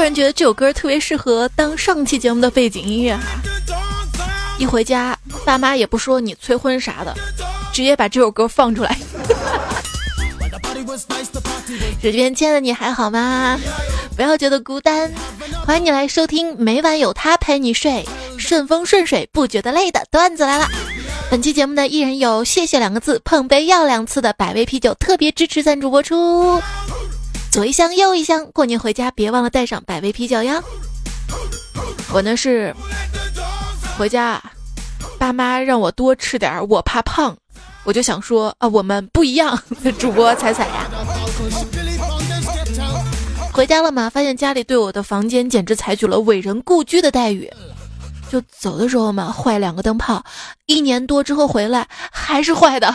突然觉得这首歌特别适合当上期节目的背景音乐哈。一回家，爸妈也不说你催婚啥的，直接把这首歌放出来。这边亲爱的你还好吗？不要觉得孤单，欢迎你来收听每晚有他陪你睡，顺风顺水不觉得累的段子来了。本期节目呢，依然有谢谢两个字，碰杯要两次的百威啤酒特别支持赞助播出。左一箱右一箱，过年回家别忘了带上百威啤酒呀。我呢是回家，爸妈让我多吃点，我怕胖，我就想说啊，我们不一样。主播彩彩呀。回家了嘛？发现家里对我的房间简直采取了伟人故居的待遇。就走的时候嘛，坏两个灯泡，一年多之后回来还是坏的。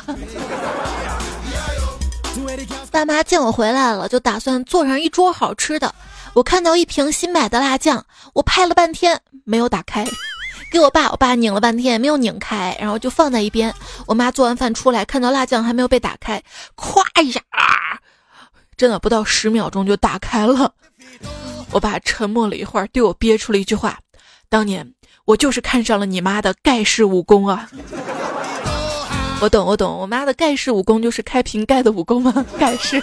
爸妈见我回来了，就打算做上一桌好吃的。我看到一瓶新买的辣酱，我拍了半天没有打开，给我爸，我爸拧了半天没有拧开，然后就放在一边。我妈做完饭出来，看到辣酱还没有被打开，咵一下。真的不到十秒钟就打开了，我爸沉默了一会儿，对我憋出了一句话：“当年我就是看上了你妈的盖世武功啊！”我懂，我懂，我妈的盖世武功就是开瓶盖的武功吗？盖世。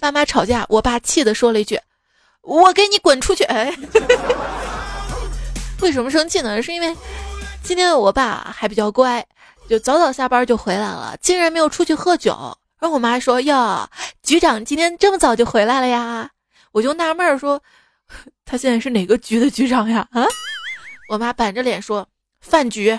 爸妈吵架，我爸气的说了一句：“我给你滚出去！”哎，为什么生气呢？是因为今天我爸还比较乖，就早早下班就回来了，竟然没有出去喝酒。然后我妈说：“哟，局长今天这么早就回来了呀？”我就纳闷说：“ 他现在是哪个局的局长呀？”啊，我妈板着脸说：“饭局。”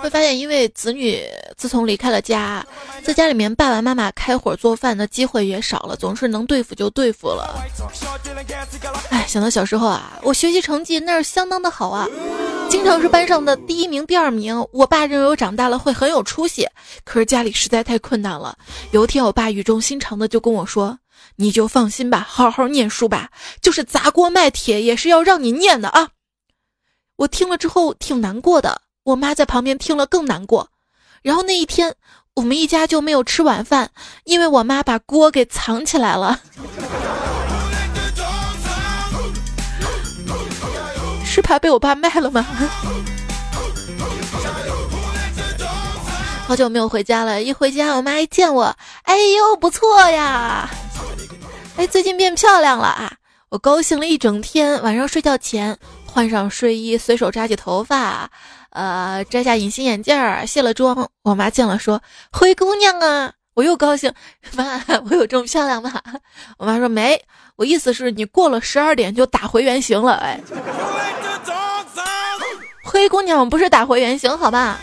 会发现，因为子女自从离开了家，在家里面爸爸妈妈开火做饭的机会也少了，总是能对付就对付了。哎，想到小时候啊，我学习成绩那是相当的好啊，经常是班上的第一名、第二名。我爸认为我长大了会很有出息，可是家里实在太困难了。有一天，我爸语重心长的就跟我说：“你就放心吧，好好念书吧，就是砸锅卖铁也是要让你念的啊。”我听了之后挺难过的。我妈在旁边听了更难过，然后那一天我们一家就没有吃晚饭，因为我妈把锅给藏起来了。是怕被我爸卖了吗？好久没有回家了，一回家我妈一见我，哎呦不错呀，哎最近变漂亮了啊！我高兴了一整天，晚上睡觉前换上睡衣，随手扎起头发。呃，摘下隐形眼镜儿，卸了妆，我妈见了说：“灰姑娘啊！”我又高兴，妈，我有这么漂亮吗？我妈说没，我意思是你过了十二点就打回原形了。哎，灰姑娘不是打回原形，好吧？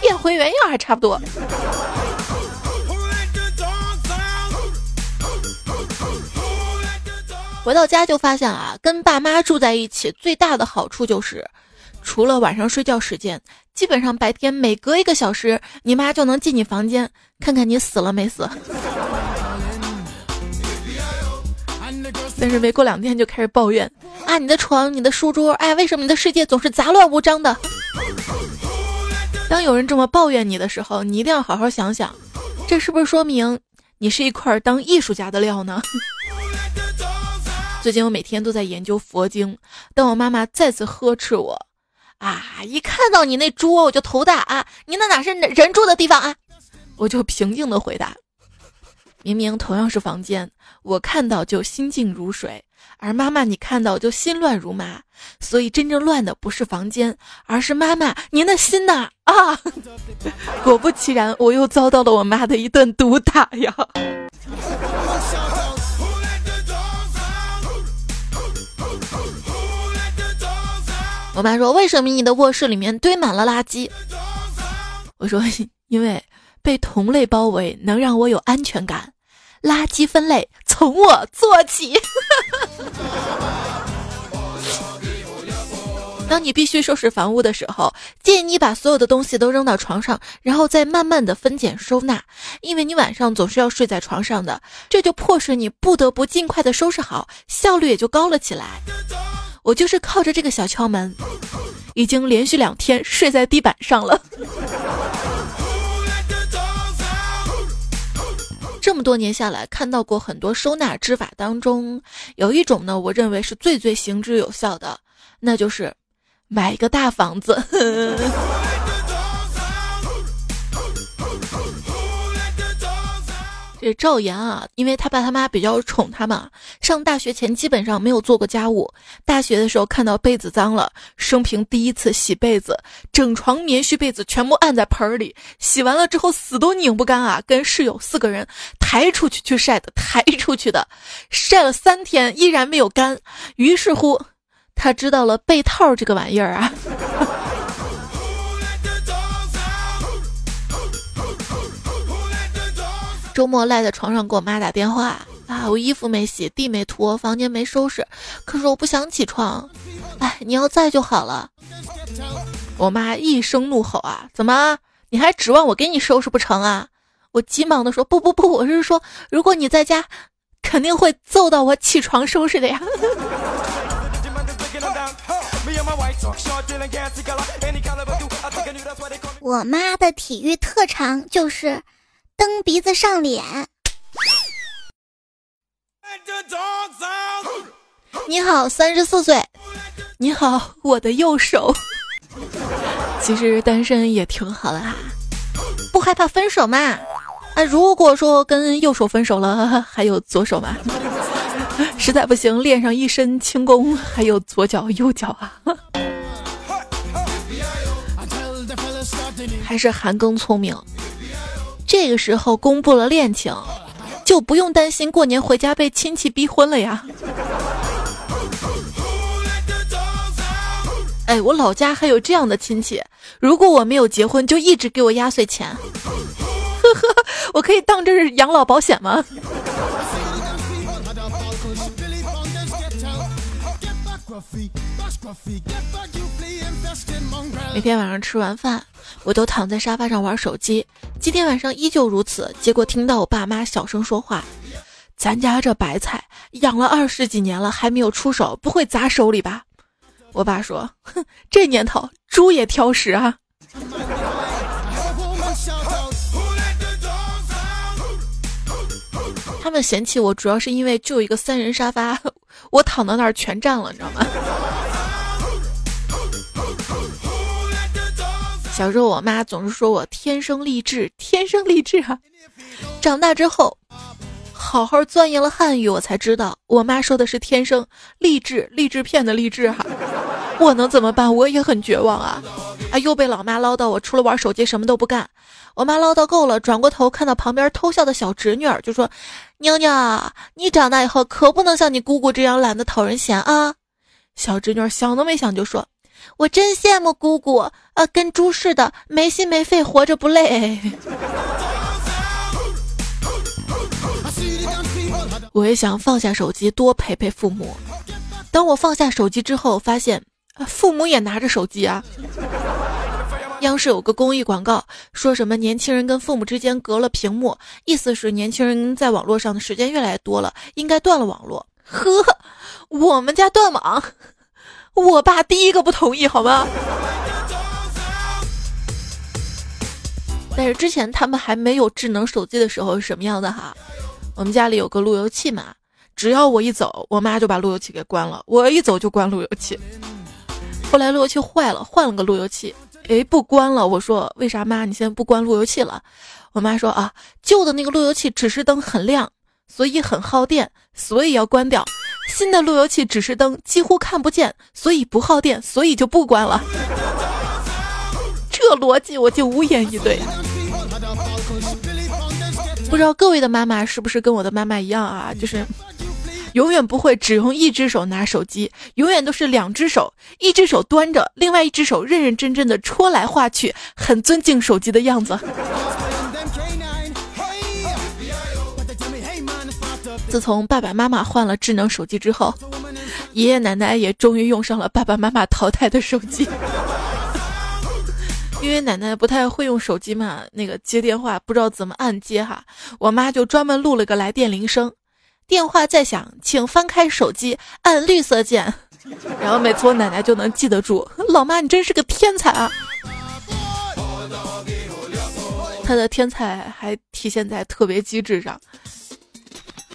变回原样还差不多。回到家就发现啊，跟爸妈住在一起最大的好处就是。除了晚上睡觉时间，基本上白天每隔一个小时，你妈就能进你房间看看你死了没死。但是没过两天就开始抱怨啊，你的床、你的书桌，哎，为什么你的世界总是杂乱无章的？当有人这么抱怨你的时候，你一定要好好想想，这是不是说明你是一块当艺术家的料呢？最近我每天都在研究佛经，当我妈妈再次呵斥我。啊！一看到你那桌，我就头大啊！你那哪是人住的地方啊？我就平静的回答：明明同样是房间，我看到就心静如水，而妈妈你看到就心乱如麻。所以真正乱的不是房间，而是妈妈您的心呐！啊！果不其然，我又遭到了我妈的一顿毒打呀！我妈说：“为什么你的卧室里面堆满了垃圾？”我说：“因为被同类包围能让我有安全感，垃圾分类从我做起。当你必须收拾房屋的时候，建议你把所有的东西都扔到床上，然后再慢慢的分拣收纳，因为你晚上总是要睡在床上的，这就迫使你不得不尽快的收拾好，效率也就高了起来。”我就是靠着这个小窍门，已经连续两天睡在地板上了。这么多年下来，看到过很多收纳之法当中，有一种呢，我认为是最最行之有效的，那就是买一个大房子。这赵岩啊，因为他爸他妈比较宠他嘛，上大学前基本上没有做过家务。大学的时候看到被子脏了，生平第一次洗被子，整床棉絮被子全部按在盆里，洗完了之后死都拧不干啊，跟室友四个人抬出去去晒的，抬出去的，晒了三天依然没有干。于是乎，他知道了被套这个玩意儿啊。周末赖在床上给我妈打电话啊！我衣服没洗，地没拖，房间没收拾，可是我不想起床。哎，你要在就好了。我妈一声怒吼啊！怎么？你还指望我给你收拾不成啊？我急忙的说：不不不，我是说，如果你在家，肯定会揍到我起床收拾的呀。我妈的体育特长就是。蹬鼻子上脸。你好，三十四岁。你好，我的右手。其实单身也挺好的啊，不害怕分手嘛？啊，如果说跟右手分手了，还有左手吗？实在不行，练上一身轻功，还有左脚、右脚啊。还是韩庚聪明。这个时候公布了恋情，就不用担心过年回家被亲戚逼婚了呀。哎，我老家还有这样的亲戚，如果我没有结婚，就一直给我压岁钱。呵呵，我可以当这是养老保险吗？每天晚上吃完饭，我都躺在沙发上玩手机。今天晚上依旧如此。结果听到我爸妈小声说话：“咱家这白菜养了二十几年了，还没有出手，不会砸手里吧？”我爸说：“哼，这年头猪也挑食啊。”他们嫌弃我，主要是因为就一个三人沙发，我躺到那儿全占了，你知道吗？小时候，我妈总是说我天生丽质，天生丽质啊。长大之后，好好钻研了汉语，我才知道我妈说的是天生励志，励志片的励志哈。我能怎么办？我也很绝望啊！啊，又被老妈唠叨，我除了玩手机什么都不干。我妈唠叨够了，转过头看到旁边偷笑的小侄女儿，就说：“妞妞，你长大以后可不能像你姑姑这样懒得讨人嫌啊。”小侄女想都没想就说。我真羡慕姑姑，呃，跟猪似的，没心没肺，活着不累。我也想放下手机，多陪陪父母。当我放下手机之后，发现父母也拿着手机啊。央视有个公益广告，说什么年轻人跟父母之间隔了屏幕，意思是年轻人在网络上的时间越来越多了，应该断了网络。呵，我们家断网。我爸第一个不同意，好吗？但是之前他们还没有智能手机的时候是什么样的哈？我们家里有个路由器嘛，只要我一走，我妈就把路由器给关了；我一走就关路由器。后来路由器坏了，换了个路由器，哎，不关了。我说为啥妈？你现在不关路由器了？我妈说啊，旧的那个路由器指示灯很亮，所以很耗电，所以要关掉。新的路由器指示灯几乎看不见，所以不耗电，所以就不关了。这逻辑我就无言以对。不知道各位的妈妈是不是跟我的妈妈一样啊？就是永远不会只用一只手拿手机，永远都是两只手，一只手端着，另外一只手认认真真的戳来画去，很尊敬手机的样子。自从爸爸妈妈换了智能手机之后，爷爷奶奶也终于用上了爸爸妈妈淘汰的手机。因为奶奶不太会用手机嘛，那个接电话不知道怎么按接哈，我妈就专门录了个来电铃声，电话在响，请翻开手机，按绿色键。然后每次我奶奶就能记得住。老妈，你真是个天才啊！她的天才还体现在特别机智上。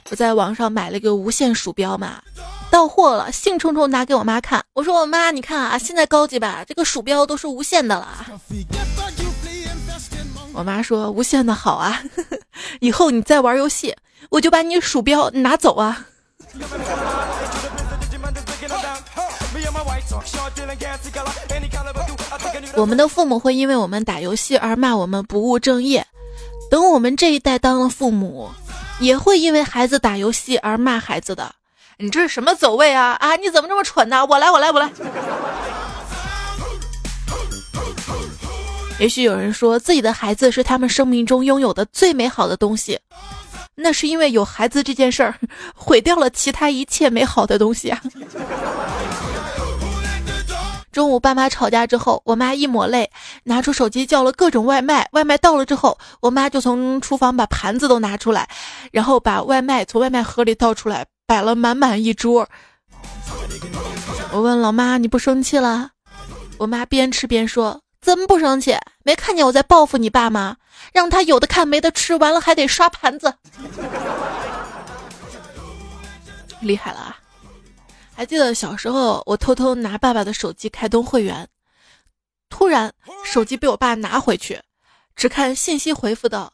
我在网上买了一个无线鼠标嘛，到货了，兴冲冲拿给我妈看。我说我妈，你看啊，现在高级吧，这个鼠标都是无线的了。我妈说无线的好啊，以后你再玩游戏，我就把你鼠标拿走啊。我们的父母会因为我们打游戏而骂我们不务正业，等我们这一代当了父母，也会因为孩子打游戏而骂孩子的。你这是什么走位啊？啊，你怎么这么蠢呢？我来，我来，我来。也许有人说自己的孩子是他们生命中拥有的最美好的东西，那是因为有孩子这件事儿毁掉了其他一切美好的东西啊。中午爸妈吵架之后，我妈一抹泪，拿出手机叫了各种外卖。外卖到了之后，我妈就从厨房把盘子都拿出来，然后把外卖从外卖盒里倒出来，摆了满满一桌。我问老妈：“你不生气了？”我妈边吃边说：“怎么不生气？没看见我在报复你爸吗？让他有的看没得吃，完了还得刷盘子，厉害了啊！”还记得小时候，我偷偷拿爸爸的手机开通会员，突然手机被我爸拿回去，只看信息回复道：“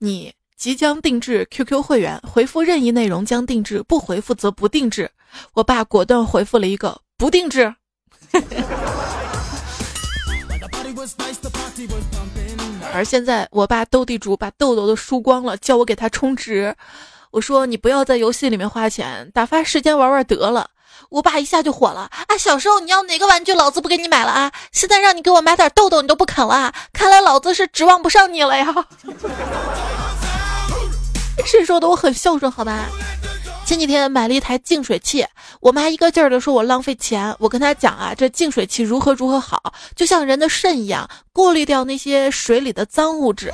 你即将定制 QQ 会员，回复任意内容将定制，不回复则不定制。”我爸果断回复了一个“不定制”。而现在，我爸斗地主把豆豆都输光了，叫我给他充值。我说你不要在游戏里面花钱，打发时间玩玩得了。我爸一下就火了啊！小时候你要哪个玩具，老子不给你买了啊！现在让你给我买点豆豆，你都不肯了。看来老子是指望不上你了呀！谁说的？我很孝顺，好吧？前几天买了一台净水器，我妈一个劲儿的说我浪费钱。我跟她讲啊，这净水器如何如何好，就像人的肾一样，过滤掉那些水里的脏物质。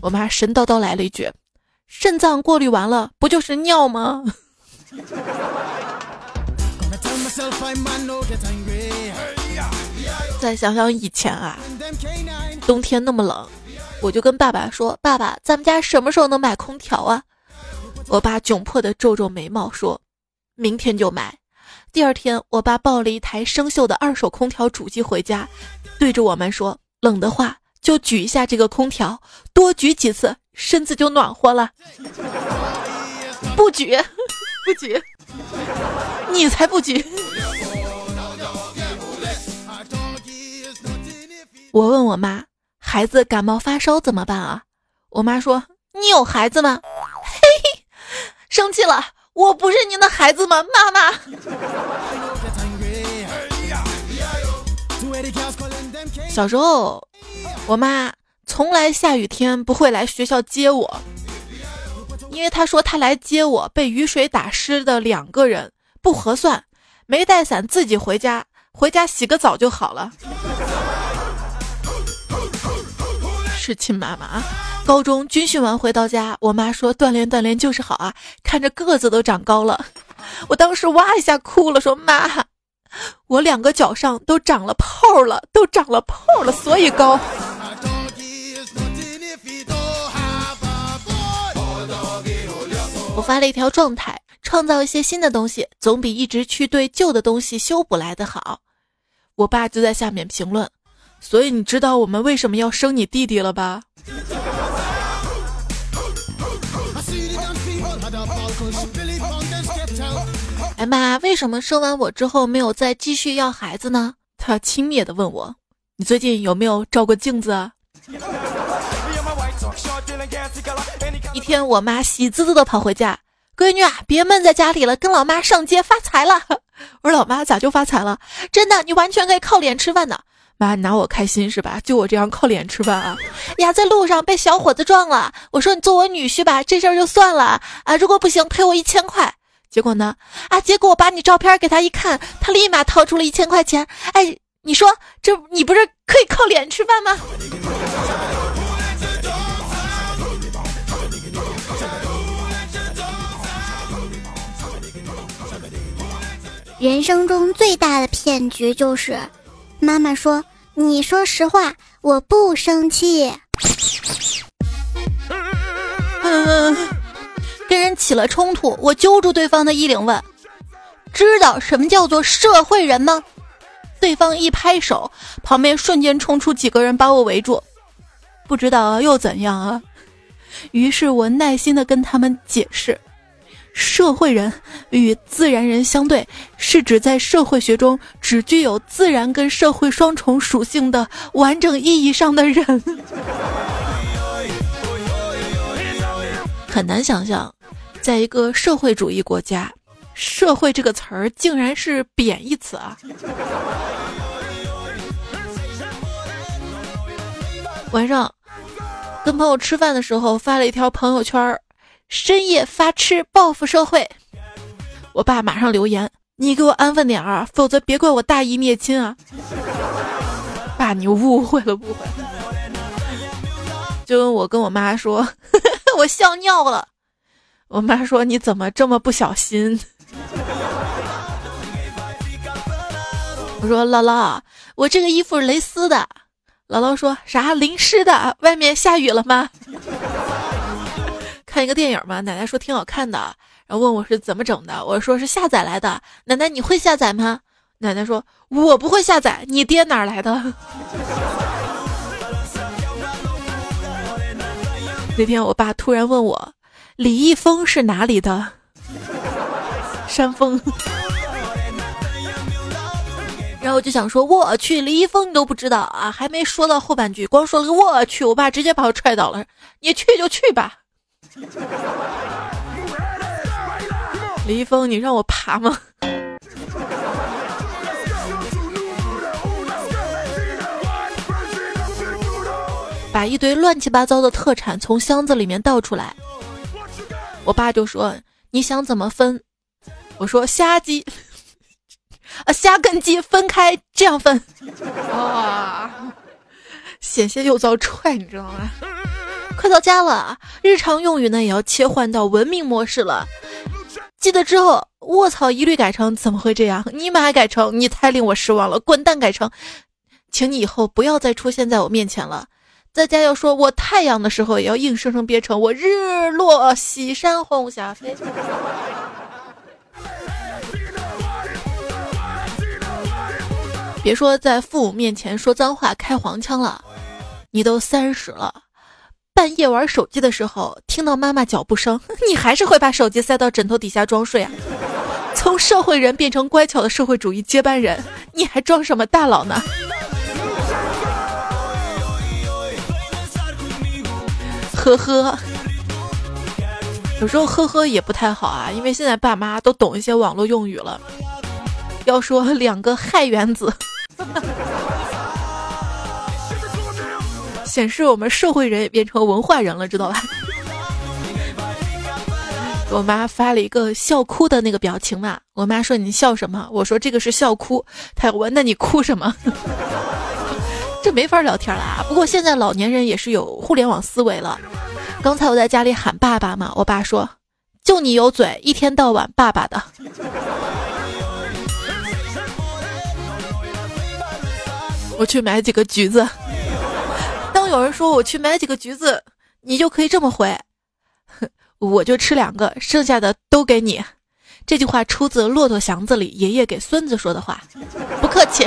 我妈神叨叨来了一句。肾脏过滤完了，不就是尿吗？再想想以前啊，冬天那么冷，我就跟爸爸说：“爸爸，咱们家什么时候能买空调啊？”我爸窘迫的皱皱眉毛说：“明天就买。”第二天，我爸抱了一台生锈的二手空调主机回家，对着我们说：“冷的话就举一下这个空调，多举几次。”身子就暖和了，不举，不举，你才不举。我问我妈，孩子感冒发烧怎么办啊？我妈说，你有孩子吗？嘿，生气了，我不是您的孩子吗？妈妈。小时候，我妈。从来下雨天不会来学校接我，因为她说她来接我被雨水打湿的两个人不合算，没带伞自己回家，回家洗个澡就好了。是亲妈妈啊！高中军训完回到家，我妈说锻炼锻炼就是好啊，看着个子都长高了。我当时哇一下哭了，说妈，我两个脚上都长了泡了，都长了泡了，所以高。我发了一条状态，创造一些新的东西，总比一直去对旧的东西修补来的好。我爸就在下面评论，所以你知道我们为什么要生你弟弟了吧？哎妈，为什么生完我之后没有再继续要孩子呢？他轻蔑的问我，你最近有没有照过镜子啊？一天，我妈喜滋滋的跑回家，闺女啊，别闷在家里了，跟老妈上街发财了。我说老妈咋就发财了？真的，你完全可以靠脸吃饭的。妈你拿我开心是吧？就我这样靠脸吃饭啊？呀，在路上被小伙子撞了。我说你做我女婿吧，这事儿就算了啊。如果不行，赔我一千块。结果呢？啊，结果我把你照片给他一看，他立马掏出了一千块钱。哎，你说这你不是可以靠脸吃饭吗？人生中最大的骗局就是，妈妈说：“你说实话，我不生气。” 跟人起了冲突，我揪住对方的衣领问：“知道什么叫做社会人吗？”对方一拍手，旁边瞬间冲出几个人把我围住。不知道又怎样啊？于是我耐心的跟他们解释。社会人与自然人相对，是指在社会学中只具有自然跟社会双重属性的完整意义上的人。很难想象，在一个社会主义国家，“社会”这个词儿竟然是贬义词啊！晚上跟朋友吃饭的时候，发了一条朋友圈儿。深夜发吃报复社会，我爸马上留言：“你给我安分点儿，否则别怪我大义灭亲啊！”爸，你误会了，误会。就跟我跟我妈说，我笑尿了。我妈说：“你怎么这么不小心？”我说：“姥姥，我这个衣服是蕾丝的。”姥姥说啥？淋湿的？外面下雨了吗？看一个电影嘛，奶奶说挺好看的，然后问我是怎么整的，我说是下载来的。奶奶你会下载吗？奶奶说我不会下载，你爹哪来的？那天我爸突然问我，李易峰是哪里的？山峰。然后我就想说，我去，李易峰你都不知道啊？还没说到后半句，光说了个我去，我爸直接把我踹倒了。你去就去吧。李易峰，你让我爬吗？把一堆乱七八糟的特产从箱子里面倒出来，我爸就说：“你想怎么分？”我说：“虾鸡，啊，虾跟鸡分开，这样分。”啊，险些又遭踹，你知道吗？快到家了，日常用语呢也要切换到文明模式了。记得之后，卧槽一律改成怎么会这样？你妈改成你太令我失望了，滚蛋改成，请你以后不要再出现在我面前了。在家要说我太阳的时候，也要硬生生憋成我日落西山红霞飞。别说在父母面前说脏话开黄腔了，你都三十了。半夜玩手机的时候，听到妈妈脚步声，你还是会把手机塞到枕头底下装睡啊？从社会人变成乖巧的社会主义接班人，你还装什么大佬呢？呵呵，有时候呵呵也不太好啊，因为现在爸妈都懂一些网络用语了。要说两个氦原子。显示我们社会人也变成文化人了，知道吧？我妈发了一个笑哭的那个表情嘛，我妈说你笑什么？我说这个是笑哭。她问那你哭什么？这没法聊天了啊。不过现在老年人也是有互联网思维了。刚才我在家里喊爸爸嘛，我爸说就你有嘴，一天到晚爸爸的。我去买几个橘子。当有人说我去买几个橘子，你就可以这么回，我就吃两个，剩下的都给你。这句话出自《骆驼祥子》里爷爷给孙子说的话，不客气。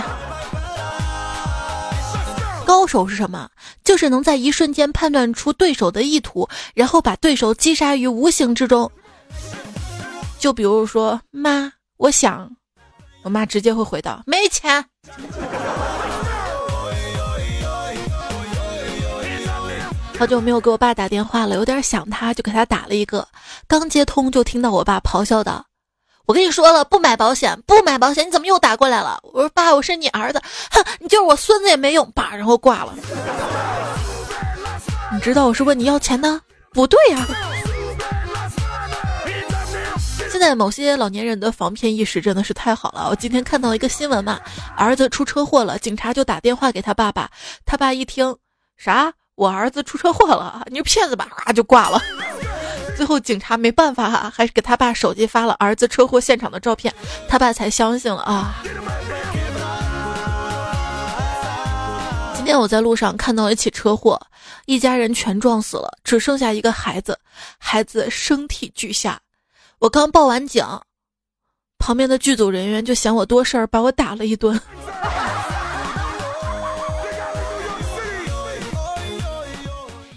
高手是什么？就是能在一瞬间判断出对手的意图，然后把对手击杀于无形之中。就比如说，妈，我想，我妈直接会回到：没钱。好久没有给我爸打电话了，有点想他，就给他打了一个。刚接通就听到我爸咆哮道：“我跟你说了，不买保险，不买保险，你怎么又打过来了？”我说：“爸，我是你儿子，哼，你就是我孙子也没用。”爸，然后挂了。你知道我是问你要钱的？不对呀。现在某些老年人的防骗意识真的是太好了。我今天看到一个新闻嘛，儿子出车祸了，警察就打电话给他爸爸，他爸一听，啥？我儿子出车祸了，你是骗子吧，啊就挂了。最后警察没办法哈，还是给他爸手机发了儿子车祸现场的照片，他爸才相信了啊。今天我在路上看到一起车祸，一家人全撞死了，只剩下一个孩子，孩子身体俱下，我刚报完警，旁边的剧组人员就嫌我多事儿，把我打了一顿。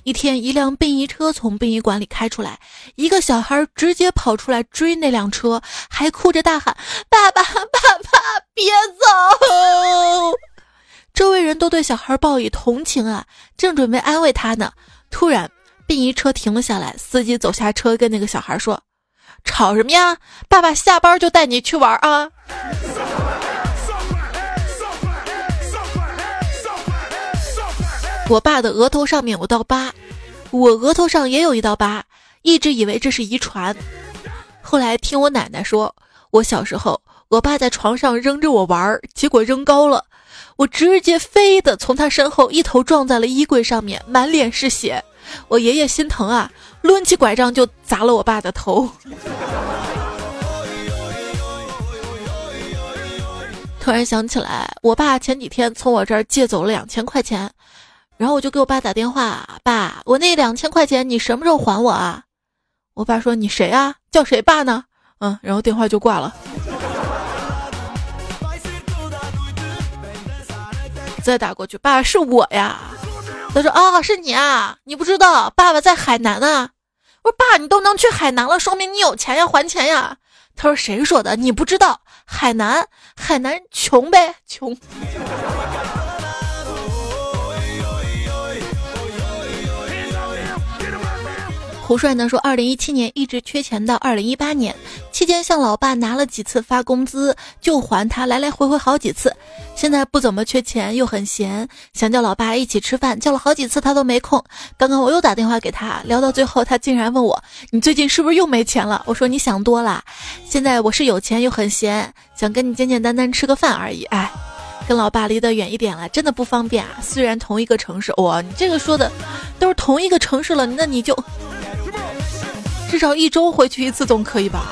一天，一辆殡仪车从殡仪馆里开出来，一个小孩直接跑出来追那辆车，还哭着大喊：“爸爸，爸爸，别走！”周围人都对小孩报以同情啊，正准备安慰他呢，突然殡仪车停了下来，司机走下车，跟那个小孩说：“吵什么呀？爸爸下班就带你去玩啊！”我爸的额头上面有道疤，我额头上也有一道疤，一直以为这是遗传。后来听我奶奶说，我小时候，我爸在床上扔着我玩，结果扔高了，我直接飞的从他身后一头撞在了衣柜上面，满脸是血。我爷爷心疼啊，抡起拐杖就砸了我爸的头。突然想起来，我爸前几天从我这儿借走了两千块钱。然后我就给我爸打电话，爸，我那两千块钱你什么时候还我啊？我爸说你谁啊？叫谁爸呢？嗯，然后电话就挂了。再打过去，爸是我呀。他说啊，是你啊，你不知道，爸爸在海南啊。我说爸，你都能去海南了，说明你有钱呀，还钱呀。他说谁说的？你不知道，海南，海南穷呗，穷。胡帅呢说，二零一七年一直缺钱到二零一八年期间，向老爸拿了几次发工资就还他，来来回回好几次。现在不怎么缺钱，又很闲，想叫老爸一起吃饭，叫了好几次他都没空。刚刚我又打电话给他，聊到最后，他竟然问我：“你最近是不是又没钱了？”我说：“你想多了，现在我是有钱又很闲，想跟你简简单单吃个饭而已。”哎。跟老爸离得远一点了，真的不方便啊。虽然同一个城市，哇，你这个说的都是同一个城市了，那你就至少一周回去一次总可以吧？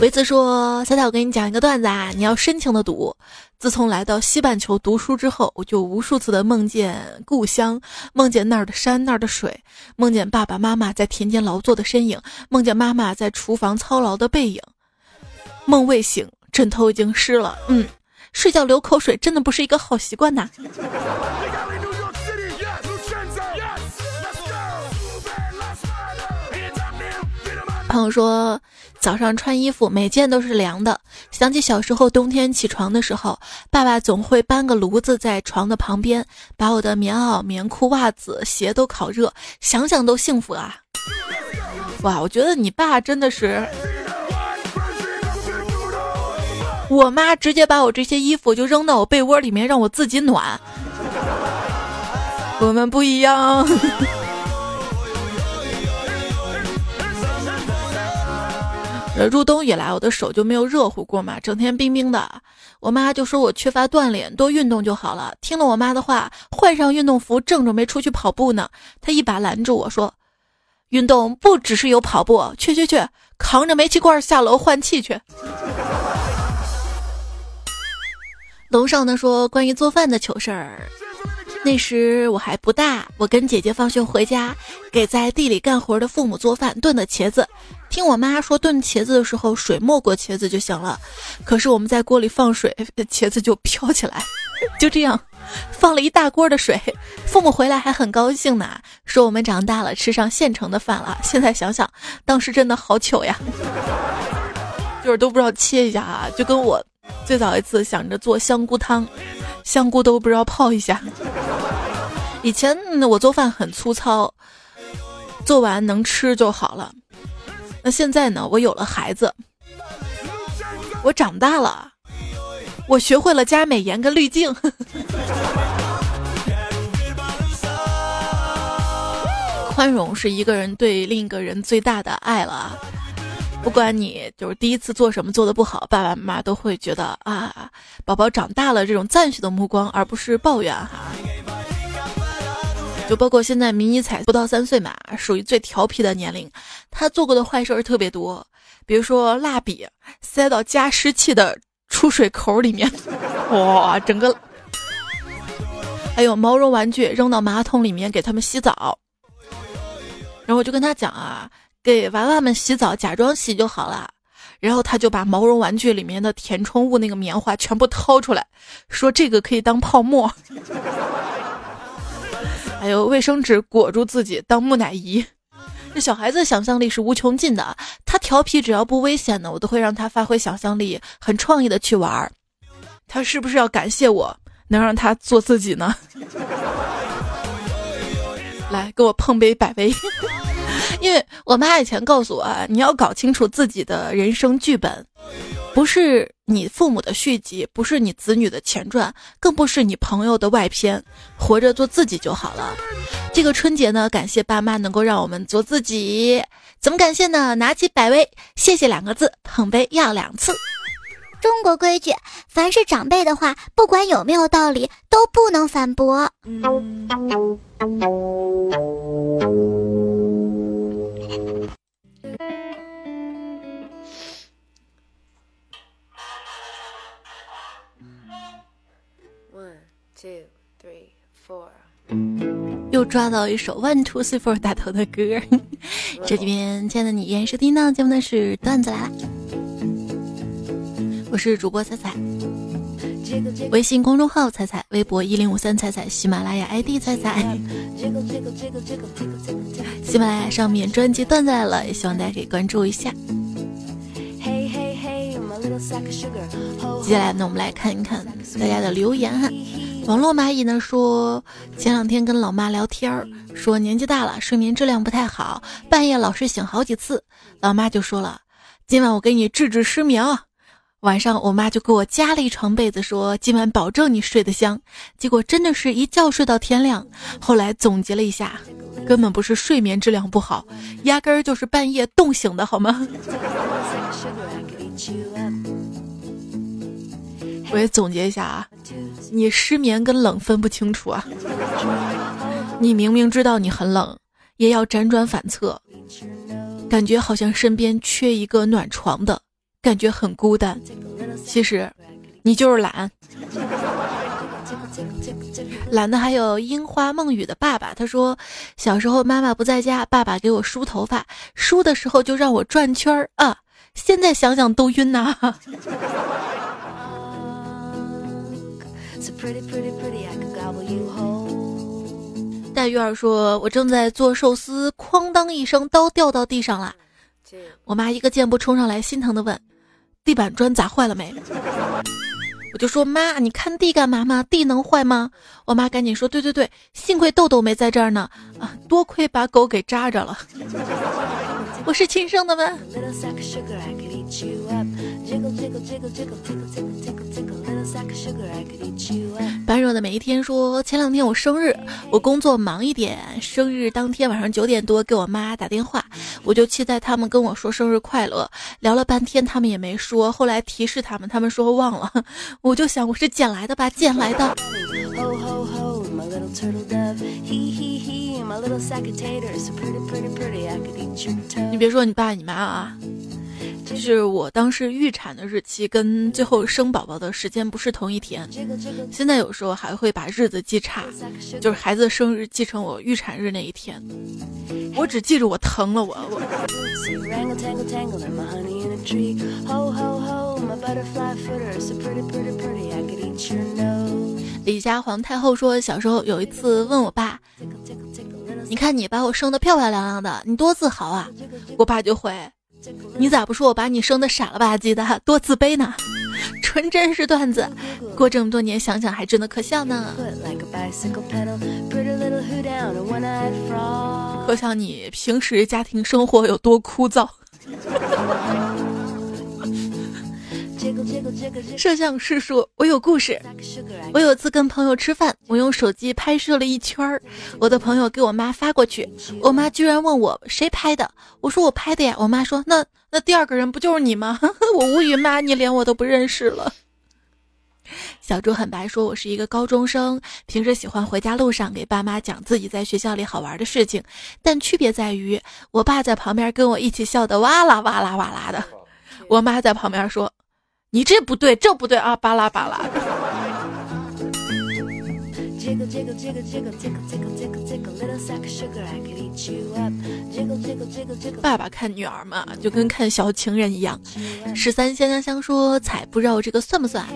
维子说：“小小，我给你讲一个段子啊，你要深情的读。自从来到西半球读书之后，我就无数次的梦见故乡，梦见那儿的山、那儿的水，梦见爸爸妈妈在田间劳作的身影，梦见妈妈在厨房操劳的背影。梦未醒。”枕头已经湿了，嗯，睡觉流口水真的不是一个好习惯呐。朋友说，早上穿衣服每件都是凉的，想起小时候冬天起床的时候，爸爸总会搬个炉子在床的旁边，把我的棉袄、棉裤、袜子、鞋都烤热，想想都幸福啊！哇，我觉得你爸真的是。我妈直接把我这些衣服就扔到我被窝里面，让我自己暖。我们不一样。入冬以来，我的手就没有热乎过嘛，整天冰冰的。我妈就说我缺乏锻炼，多运动就好了。听了我妈的话，换上运动服，正准备出去跑步呢，她一把拦住我说：“运动不只是有跑步，去去去，扛着煤气罐下楼换气去。”楼上呢说关于做饭的糗事儿，那时我还不大，我跟姐姐放学回家，给在地里干活的父母做饭炖的茄子。听我妈说炖茄子的时候水没过茄子就行了，可是我们在锅里放水，茄子就飘起来。就这样，放了一大锅的水，父母回来还很高兴呢，说我们长大了吃上现成的饭了。现在想想，当时真的好糗呀，就是都不知道切一下啊，就跟我。最早一次想着做香菇汤，香菇都不知道泡一下。以前我做饭很粗糙，做完能吃就好了。那现在呢？我有了孩子，我长大了，我学会了加美颜跟滤镜。宽容是一个人对另一个人最大的爱了。不管你就是第一次做什么做的不好，爸爸妈妈都会觉得啊，宝宝长大了这种赞许的目光，而不是抱怨哈。就包括现在迷你彩不到三岁嘛，属于最调皮的年龄，他做过的坏事儿特别多，比如说蜡笔塞到加湿器的出水口里面，哇，整个，还有毛绒玩具扔到马桶里面给他们洗澡，然后我就跟他讲啊。给娃娃们洗澡，假装洗就好了。然后他就把毛绒玩具里面的填充物那个棉花全部掏出来，说这个可以当泡沫，还有卫生纸裹住自己当木乃伊。这小孩子想象力是无穷尽的，他调皮只要不危险的，我都会让他发挥想象力，很创意的去玩儿。他是不是要感谢我，能让他做自己呢？来，给我碰杯百威。因为我妈以前告诉我，你要搞清楚自己的人生剧本，不是你父母的续集，不是你子女的前传，更不是你朋友的外篇，活着做自己就好了。这个春节呢，感谢爸妈能够让我们做自己，怎么感谢呢？拿起百威，谢谢两个字，捧杯要两次。中国规矩，凡是长辈的话，不管有没有道理，都不能反驳。又抓到一首 One Two Three Four 打头的歌，这里边亲爱的你依然收听到节目的是段子来。了，我是主播彩彩，微信公众号彩彩，微博一零五三彩彩，喜马拉雅 ID 彩彩，喜马拉雅上面专辑段子来了，也希望大家可以关注一下。接下来呢，我们来看一看大家的留言哈。网络蚂蚁呢说，前两天跟老妈聊天儿，说年纪大了，睡眠质量不太好，半夜老是醒好几次。老妈就说了，今晚我给你治治失眠啊。晚上我妈就给我加了一床被子，说今晚保证你睡得香。结果真的是一觉睡到天亮。后来总结了一下，根本不是睡眠质量不好，压根儿就是半夜冻醒的好吗？我也总结一下啊，你失眠跟冷分不清楚啊！你明明知道你很冷，也要辗转反侧，感觉好像身边缺一个暖床的感觉，很孤单。其实，你就是懒。懒的还有樱花梦雨的爸爸，他说小时候妈妈不在家，爸爸给我梳头发，梳的时候就让我转圈儿啊，现在想想都晕呐。戴玉儿说：“我正在做寿司，哐当一声，刀掉到地上了。我妈一个箭步冲上来，心疼的问：‘地板砖砸坏了没？’ 我就说：‘妈，你看地干嘛嘛？地能坏吗？’我妈赶紧说：‘对对对，幸亏豆豆没在这儿呢，啊，多亏把狗给扎着了。我是亲生的吗？’”般若的每一天说：“前两天我生日，我工作忙一点，生日当天晚上九点多给我妈打电话，我就期待他们跟我说生日快乐。聊了半天，他们也没说。后来提示他们，他们说忘了。我就想，我是捡来的吧，捡来的。你别说你爸你妈啊。”就是我当时预产的日期跟最后生宝宝的时间不是同一天，现在有时候还会把日子记差，就是孩子生日记成我预产日那一天，我只记着我疼了我我。李家皇太后说，小时候有一次问我爸，你看你把我生的漂漂亮亮的，你多自豪啊！我爸就回。你咋不说我把你生的傻了吧唧的，多自卑呢？纯真是段子，过这么多年想想还真的可笑呢。可想你平时家庭生活有多枯燥。摄像师说：“我有故事。我有次跟朋友吃饭，我用手机拍摄了一圈儿，我的朋友给我妈发过去，我妈居然问我谁拍的，我说我拍的呀。我妈说：那那第二个人不就是你吗？我无语，妈，你连我都不认识了。小猪很白说：我是一个高中生，平时喜欢回家路上给爸妈讲自己在学校里好玩的事情，但区别在于，我爸在旁边跟我一起笑得哇啦哇啦哇啦的，我妈在旁边说。”你这不对，这不对啊！巴拉巴拉。爸爸看女儿嘛，就跟看小情人一样。十三香香香说彩不知道，这个算不算？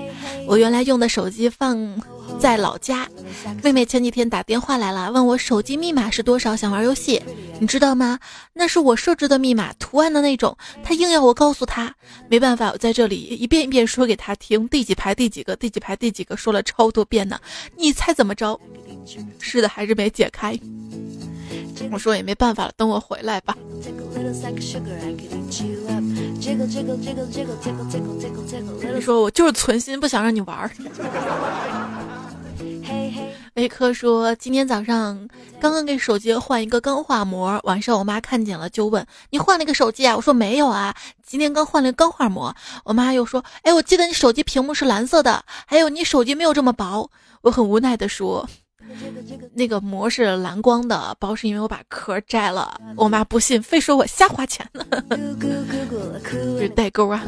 我原来用的手机放在老家，妹妹前几天打电话来了，问我手机密码是多少，想玩游戏，你知道吗？那是我设置的密码，图案的那种。她硬要我告诉她，没办法，我在这里一遍一遍说给她听，第几排第几个，第几排第几个，说了超多遍呢。你猜怎么着？是的，还是没解开。我说也没办法了，等我回来吧。你说我就是存心不想让你玩儿。维科说今天早上刚刚给手机换一个钢化膜，晚上我妈看见了就问你换了个手机啊？我说没有啊，今天刚换了个钢化膜。我妈又说，哎，我记得你手机屏幕是蓝色的，还有你手机没有这么薄。我很无奈的说。那个膜是蓝光的，包是因为我把壳摘了。我妈不信，非说我瞎花钱呢。是代沟啊！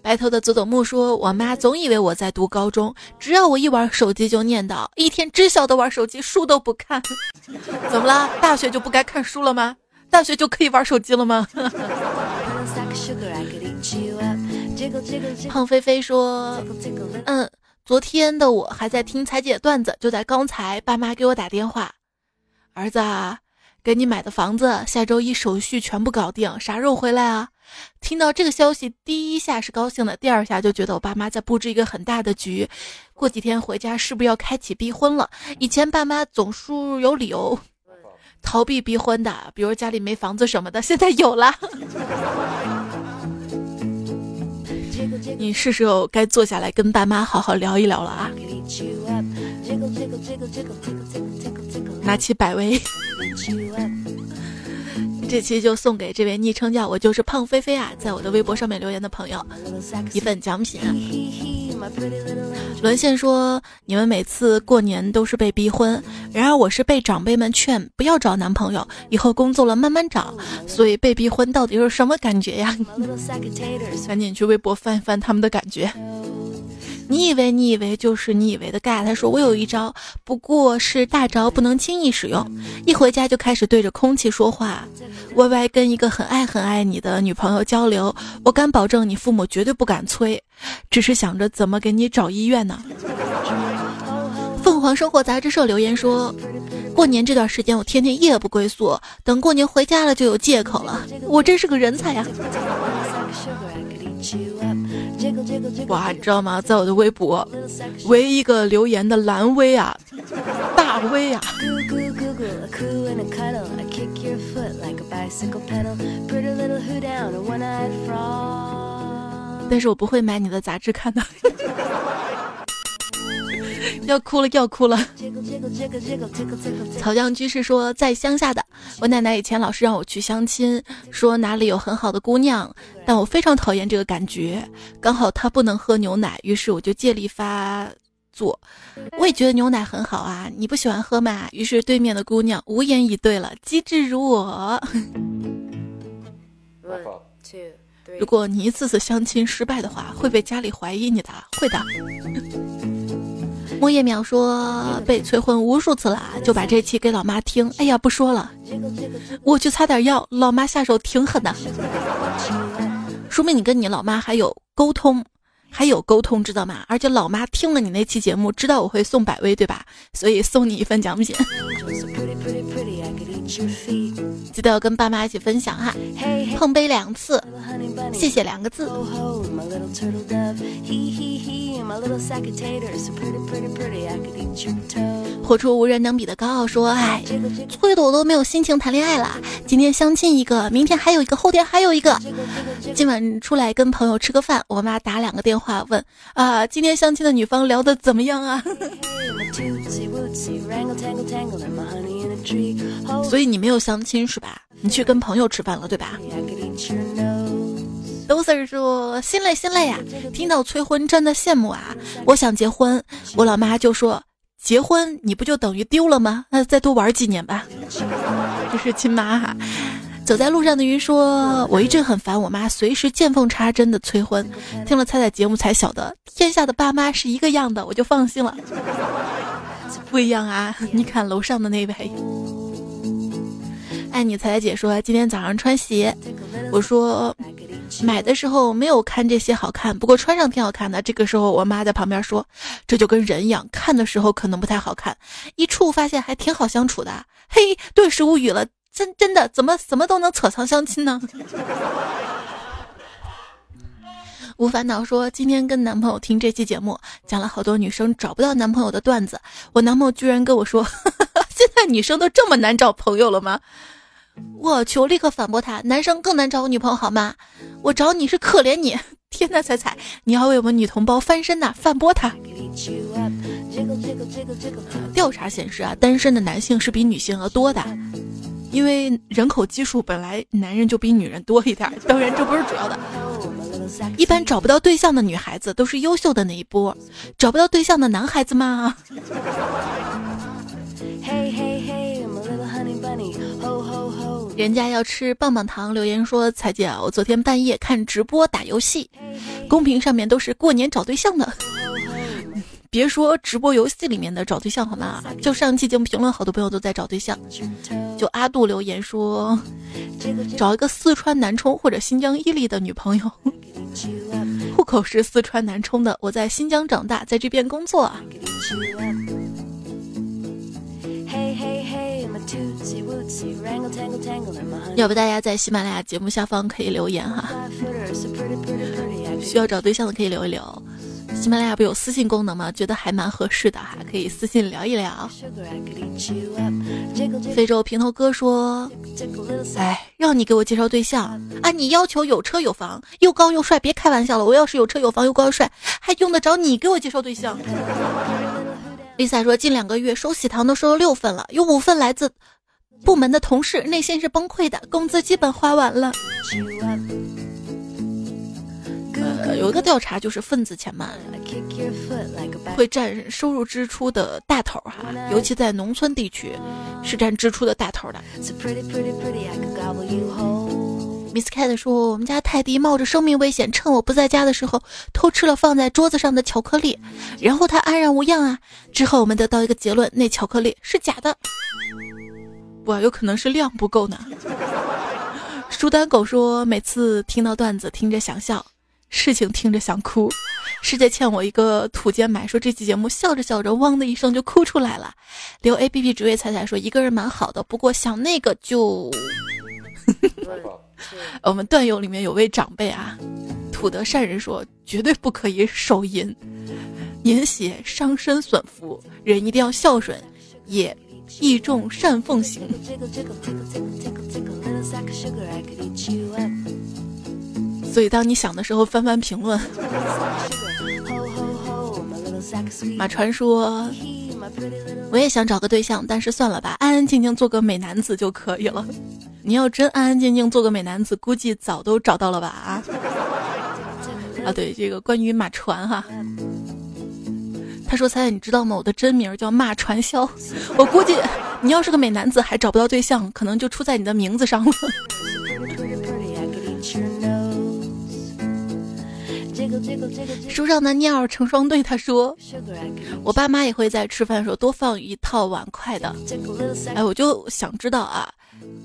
白头的佐佐木说，我妈总以为我在读高中，只要我一玩手机就念叨，一天只晓得玩手机，书都不看。怎么了？大学就不该看书了吗？大学就可以玩手机了吗？胖飞飞说，嗯。昨天的我还在听彩姐段子，就在刚才，爸妈给我打电话，儿子啊，给你买的房子下周一手续全部搞定，啥时候回来啊？听到这个消息，第一下是高兴的，第二下就觉得我爸妈在布置一个很大的局，过几天回家是不是要开启逼婚了？以前爸妈总是有理由逃避逼婚的，比如家里没房子什么的，现在有了。你是时候该坐下来跟爸妈好好聊一聊了啊！拿起百威，这期就送给这位昵称叫我就是胖菲菲啊，在我的微博上面留言的朋友一份奖品。沦陷说：“你们每次过年都是被逼婚，然而我是被长辈们劝不要找男朋友，以后工作了慢慢找。所以被逼婚到底是什么感觉呀？赶紧去微博翻一翻他们的感觉。”你以为你以为就是你以为的尬，他说我有一招，不过是大招，不能轻易使用。一回家就开始对着空气说话，歪歪跟一个很爱很爱你的女朋友交流，我敢保证你父母绝对不敢催，只是想着怎么给你找医院呢。凤凰生活杂志社留言说，过年这段时间我天天夜不归宿，等过年回家了就有借口了，我真是个人才呀。哇，你知道吗？在我的微博，唯一一个留言的蓝威啊，大威啊。但是我不会买你的杂志看的。要哭了，要哭了。草酱居士说，在乡下的我奶奶以前老是让我去相亲，说哪里有很好的姑娘，但我非常讨厌这个感觉。刚好她不能喝牛奶，于是我就借力发作。我也觉得牛奶很好啊，你不喜欢喝嘛？于是对面的姑娘无言以对了，机智如我。如果你一次次相亲失败的话，会被家里怀疑你的，会的。木叶淼说被催婚无数次了，就把这期给老妈听。哎呀，不说了，我去擦点药。老妈下手挺狠的，说明你跟你老妈还有沟通，还有沟通，知道吗？而且老妈听了你那期节目，知道我会送百威，对吧？所以送你一份奖品。记得要跟爸妈一起分享哈，碰杯两次，谢谢两个字。活出无人能比的高傲说：“哎，催的我都没有心情谈恋爱了。今天相亲一个，明天还有一个，后天还有一个。今晚出来跟朋友吃个饭，我妈打两个电话问啊，今天相亲的女方聊的怎么样啊？所以你没有相亲是吧？你去跟朋友吃饭了对吧？”都 Sir 说心累心累啊！听到催婚真的羡慕啊！我想结婚，我老妈就说结婚你不就等于丢了吗？那再多玩几年吧。这是亲妈哈。走在路上的鱼说，我一直很烦我妈随时见缝插针的催婚，听了彩彩节目才晓得天下的爸妈是一个样的，我就放心了。不一样啊！你看楼上的那位，爱你彩彩姐说今天早上穿鞋，我说买的时候没有看这些好看，不过穿上挺好看的。这个时候我妈在旁边说，这就跟人一样，看的时候可能不太好看，一处发现还挺好相处的。嘿，顿时无语了，真真的怎么怎么都能扯上相亲呢？无烦恼说：“今天跟男朋友听这期节目，讲了好多女生找不到男朋友的段子。我男朋友居然跟我说，现在女生都这么难找朋友了吗？我去！我立刻反驳他：男生更难找女朋友好吗？我找你是可怜你！天呐，彩彩，你要为我们女同胞翻身呐！反驳他。调查显示啊，单身的男性是比女性要多的，因为人口基数本来男人就比女人多一点。当然，这不是主要的。”一般找不到对象的女孩子都是优秀的那一波，找不到对象的男孩子吗？人家要吃棒棒糖，留言说：“彩姐，我昨天半夜看直播打游戏，公屏上面都是过年找对象的。别说直播游戏里面的找对象好吗？就上期节目评论，好多朋友都在找对象。就阿杜留言说，找一个四川南充或者新疆伊犁的女朋友。”户口是四川南充的，我在新疆长大，在这边工作。要不大家在喜马拉雅节目下方可以留言哈，需要找对象的可以留一留。喜马拉雅不有私信功能吗？觉得还蛮合适的哈，可以私信聊一聊。非洲平头哥说：“哎，让你给我介绍对象，啊你要求有车有房，又高又帅，别开玩笑了。我要是有车有房又高又帅，还用得着你给我介绍对象？”Lisa 说：“近两个月收喜糖都收了六份了，有五份来自部门的同事，内心是崩溃的，工资基本花完了。”呃，有一个调查就是份子钱嘛，会占收入支出的大头哈，尤其在农村地区是占支出的大头的。Miss Cat 说，我们家泰迪冒着生命危险，趁我不在家的时候偷吃了放在桌子上的巧克力，然后他安然无恙啊。之后我们得到一个结论，那巧克力是假的，不，有可能是量不够呢。书单狗说，每次听到段子，听着想笑。事情听着想哭，世界欠我一个土建买说这期节目笑着笑着，汪的一声就哭出来了。留 A P P 职位彩彩说一个人蛮好的，不过想那个就。我们段友里面有位长辈啊，土德善人说绝对不可以手淫，淫邪伤身损福，人一定要孝顺，也义重善奉行。所以，当你想的时候，翻翻评论。马传说，我也想找个对象，但是算了吧，安安静静做个美男子就可以了。你要真安安静静做个美男子，估计早都找到了吧？啊？啊，对，这个关于马传哈，他说：“猜猜你知道吗？我的真名叫马传销。我估计你要是个美男子，还找不到对象，可能就出在你的名字上了。”书上的鸟成双对，他说：“我爸妈也会在吃饭的时候多放一套碗筷的。”哎，我就想知道啊，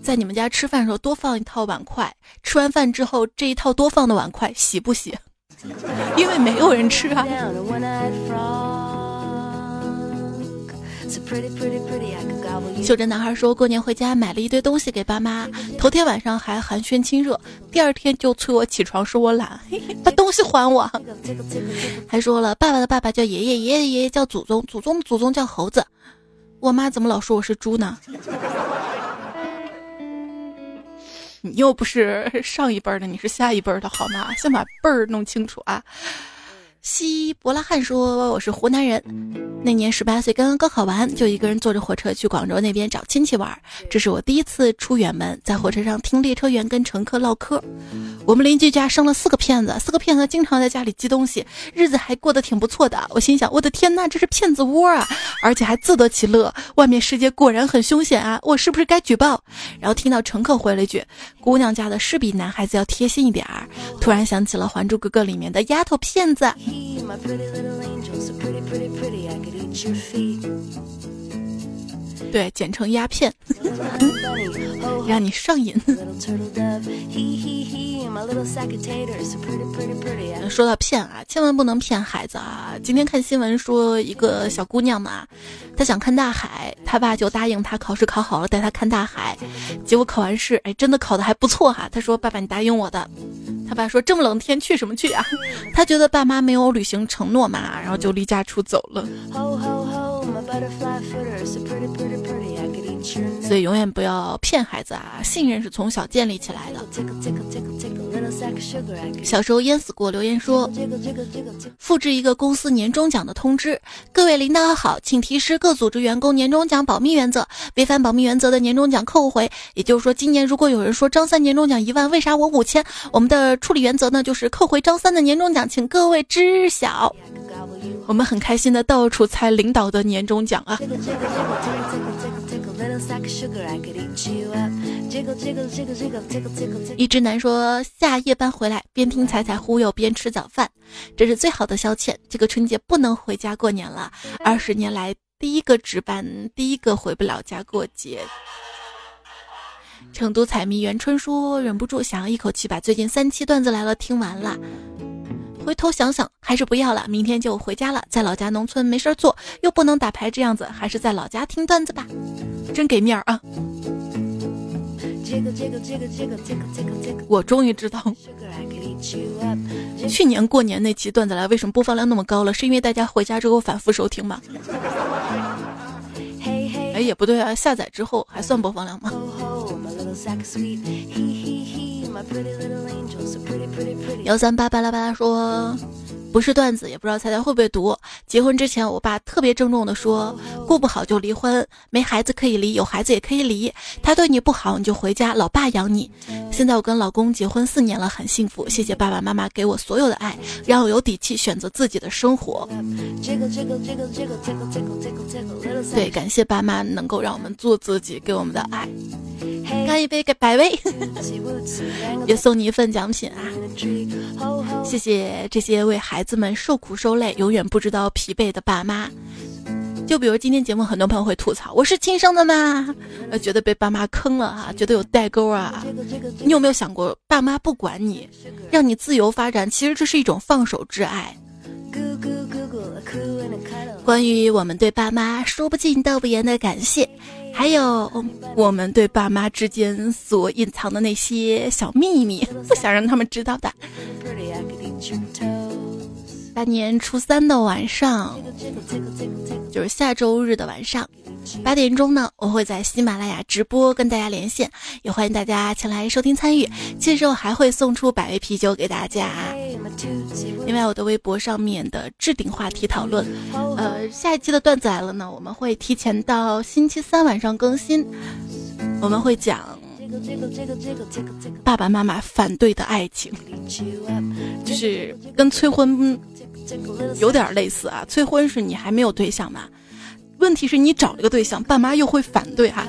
在你们家吃饭的时候多放一套碗筷，吃完饭之后这一套多放的碗筷洗不洗？因为没有人吃啊。袖珍男孩说过年回家买了一堆东西给爸妈，头天晚上还寒暄亲热，第二天就催我起床说我懒，把东西还我。还说了爸爸的爸爸叫爷爷，爷爷的爷爷叫祖宗，祖宗的祖宗叫猴子。我妈怎么老说我是猪呢？你又不是上一辈的，你是下一辈的好吗？先把辈儿弄清楚啊。西伯拉罕说：“我是湖南人，那年十八岁，刚刚高考完，就一个人坐着火车去广州那边找亲戚玩。这是我第一次出远门，在火车上听列车员跟乘客唠嗑。我们邻居家生了四个骗子，四个骗子经常在家里寄东西，日子还过得挺不错的。我心想，我的天呐，这是骗子窝啊！而且还自得其乐。外面世界果然很凶险啊！我是不是该举报？然后听到乘客回了一句：姑娘家的是比男孩子要贴心一点儿。突然想起了《还珠格格》里面的丫头骗子。” key, my pretty little angel, so pretty, pretty, pretty, I could eat your feet. 对，简称鸦片，让你上瘾。说到骗啊，千万不能骗孩子啊！今天看新闻说，一个小姑娘嘛，她想看大海，她爸就答应她考试考好了带她看大海。结果考完试，哎，真的考的还不错哈。她说：“爸爸，你答应我的。”她爸说：“这么冷天去什么去啊？” 他觉得爸妈没有履行承诺嘛，然后就离家出走了。所以永远不要骗孩子啊！信任是从小建立起来的。小时候淹死过，留言说：复制一个公司年终奖的通知，各位领导好，请提示各组织员工年终奖保密原则，违反保密原则的年终奖扣回。也就是说，今年如果有人说张三年终奖一万，为啥我五千？我们的处理原则呢，就是扣回张三的年终奖，请各位知晓。我们很开心的到处猜领导的年终奖啊。一直男说下夜班回来，边听彩彩忽悠边吃早饭，这是最好的消遣。这个春节不能回家过年了，二十年来第一个值班，第一个回不了家过节。成都彩迷袁春说忍不住想要一口气把最近三期段子来了听完了。回头想想，还是不要了。明天就回家了，在老家农村没事做，又不能打牌，这样子还是在老家听段子吧，真给面儿啊！我终于知道，去年过年那期段子来为什么播放量那么高了，是因为大家回家之后反复收听吗？哎，也不对啊，下载之后还算播放量吗？幺三八巴拉巴拉说，不是段子，也不知道猜猜会不会读。结婚之前，我爸特别郑重的说，过不好就离婚，没孩子可以离，有孩子也可以离。他对你不好，你就回家，老爸养你。现在我跟老公结婚四年了，很幸福。谢谢爸爸妈妈给我所有的爱，让我有底气选择自己的生活。对，感谢爸妈能够让我们做自己，给我们的爱。干一杯给百威，也送你一份奖品啊！谢谢这些为孩孩子们受苦受累、永远不知道疲惫的爸妈。就比如今天节目，很多朋友会吐槽：“我是亲生的吗？”呃，觉得被爸妈坑了哈，觉得有代沟啊。你有没有想过，爸妈不管你，让你自由发展，其实这是一种放手之爱。关于我们对爸妈说不尽道不言的感谢。还有我们对爸妈之间所隐藏的那些小秘密，不想让他们知道的。大年初三的晚上，就是下周日的晚上。八点钟呢，我会在喜马拉雅直播跟大家连线，也欢迎大家前来收听参与。届时我还会送出百威啤酒给大家。另外，我的微博上面的置顶话题讨论，呃，下一期的段子来了呢，我们会提前到星期三晚上更新。我们会讲爸爸妈妈反对的爱情，就是跟催婚有点类似啊。催婚是你还没有对象嘛？问题是你找了个对象，爸妈又会反对哈。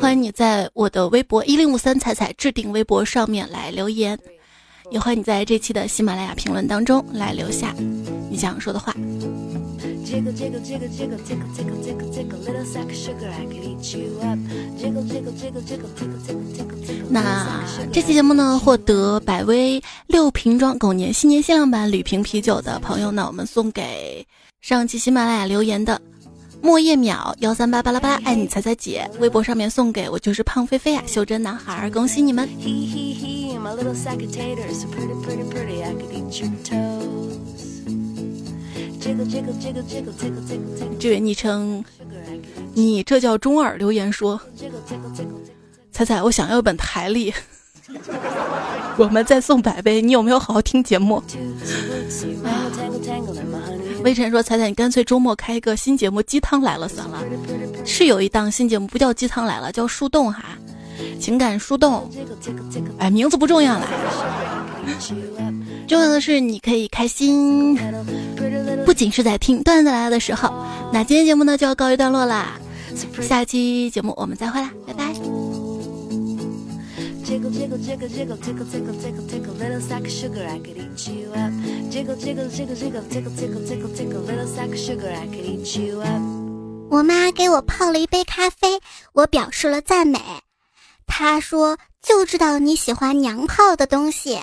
欢迎你在我的微博一零五三彩彩置顶微博上面来留言，也欢迎你在这期的喜马拉雅评论当中来留下你想说的话。那这期节目呢，获得百威六瓶装狗年新年限量版铝瓶啤酒的朋友呢，我们送给上期喜马拉雅留言的。莫叶淼幺三八巴拉巴拉爱你彩彩姐，微博上面送给我就是胖菲菲啊，袖珍男孩，恭喜你们！这位昵称你这叫中二留言说，彩彩我想要一本台历，我们再送百杯，你有没有好好听节目？微尘说：“彩彩，你干脆周末开一个新节目《鸡汤来了》算了。是有一档新节目，不叫《鸡汤来了》，叫《树洞》哈，情感树洞。哎，名字不重要了，重要的是你可以开心，不仅是在听段子来了的时候，那今天节目呢就要告一段落啦，下期节目我们再会啦，拜拜。我妈给我泡了一杯咖啡，我表示了赞美，她说就知道你喜欢娘炮的东西。